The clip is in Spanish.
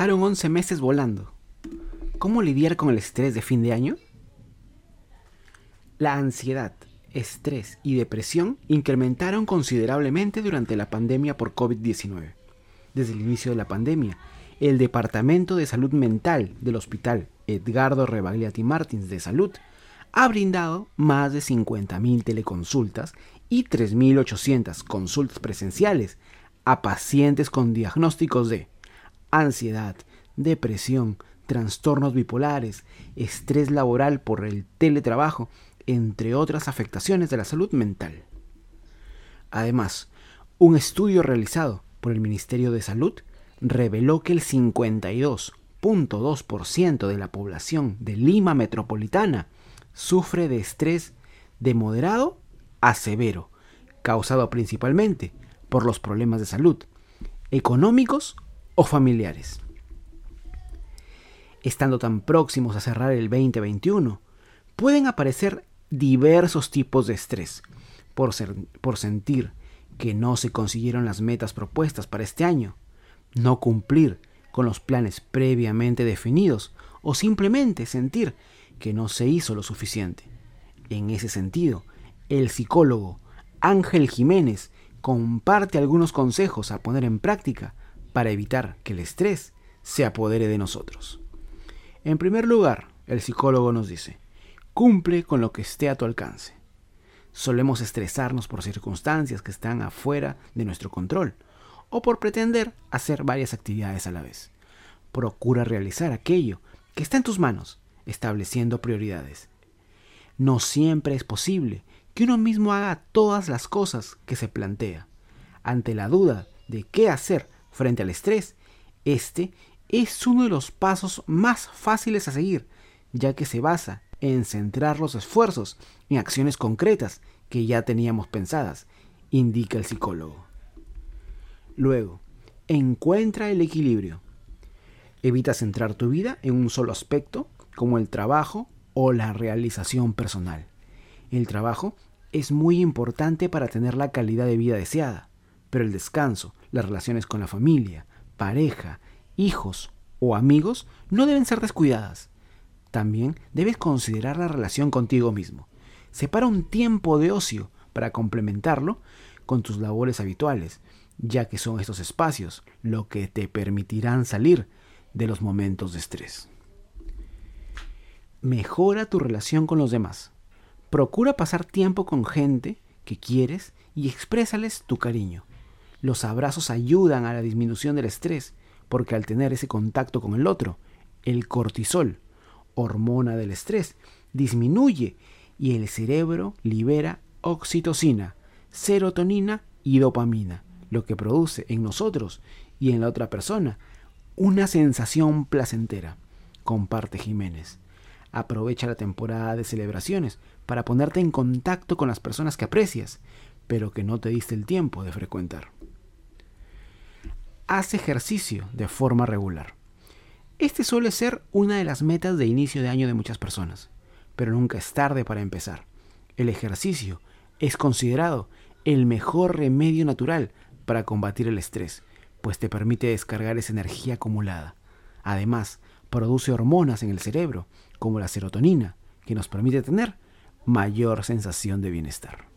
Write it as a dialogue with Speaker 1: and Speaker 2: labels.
Speaker 1: pasaron 11 meses volando. ¿Cómo lidiar con el estrés de fin de año? La ansiedad, estrés y depresión incrementaron considerablemente durante la pandemia por COVID-19. Desde el inicio de la pandemia, el Departamento de Salud Mental del Hospital Edgardo Rebagliati Martins de Salud ha brindado más de 50.000 teleconsultas y 3.800 consultas presenciales a pacientes con diagnósticos de ansiedad, depresión, trastornos bipolares, estrés laboral por el teletrabajo, entre otras afectaciones de la salud mental. Además, un estudio realizado por el Ministerio de Salud reveló que el 52.2% de la población de Lima metropolitana sufre de estrés de moderado a severo, causado principalmente por los problemas de salud, económicos o familiares. Estando tan próximos a cerrar el 2021, pueden aparecer diversos tipos de estrés por, por sentir que no se consiguieron las metas propuestas para este año, no cumplir con los planes previamente definidos o simplemente sentir que no se hizo lo suficiente. En ese sentido, el psicólogo Ángel Jiménez comparte algunos consejos a poner en práctica para evitar que el estrés se apodere de nosotros. En primer lugar, el psicólogo nos dice, cumple con lo que esté a tu alcance. Solemos estresarnos por circunstancias que están afuera de nuestro control o por pretender hacer varias actividades a la vez. Procura realizar aquello que está en tus manos, estableciendo prioridades. No siempre es posible que uno mismo haga todas las cosas que se plantea. Ante la duda de qué hacer frente al estrés, este es uno de los pasos más fáciles a seguir, ya que se basa en centrar los esfuerzos en acciones concretas que ya teníamos pensadas, indica el psicólogo. Luego, encuentra el equilibrio. Evita centrar tu vida en un solo aspecto, como el trabajo o la realización personal. El trabajo es muy importante para tener la calidad de vida deseada, pero el descanso, las relaciones con la familia, pareja, hijos o amigos no deben ser descuidadas. También debes considerar la relación contigo mismo. Separa un tiempo de ocio para complementarlo con tus labores habituales, ya que son estos espacios lo que te permitirán salir de los momentos de estrés. Mejora tu relación con los demás. Procura pasar tiempo con gente que quieres y exprésales tu cariño. Los abrazos ayudan a la disminución del estrés, porque al tener ese contacto con el otro, el cortisol, hormona del estrés, disminuye y el cerebro libera oxitocina, serotonina y dopamina, lo que produce en nosotros y en la otra persona una sensación placentera. Comparte Jiménez. Aprovecha la temporada de celebraciones para ponerte en contacto con las personas que aprecias, pero que no te diste el tiempo de frecuentar. Haz ejercicio de forma regular. Este suele ser una de las metas de inicio de año de muchas personas, pero nunca es tarde para empezar. El ejercicio es considerado el mejor remedio natural para combatir el estrés, pues te permite descargar esa energía acumulada. Además, produce hormonas en el cerebro, como la serotonina, que nos permite tener mayor sensación de bienestar.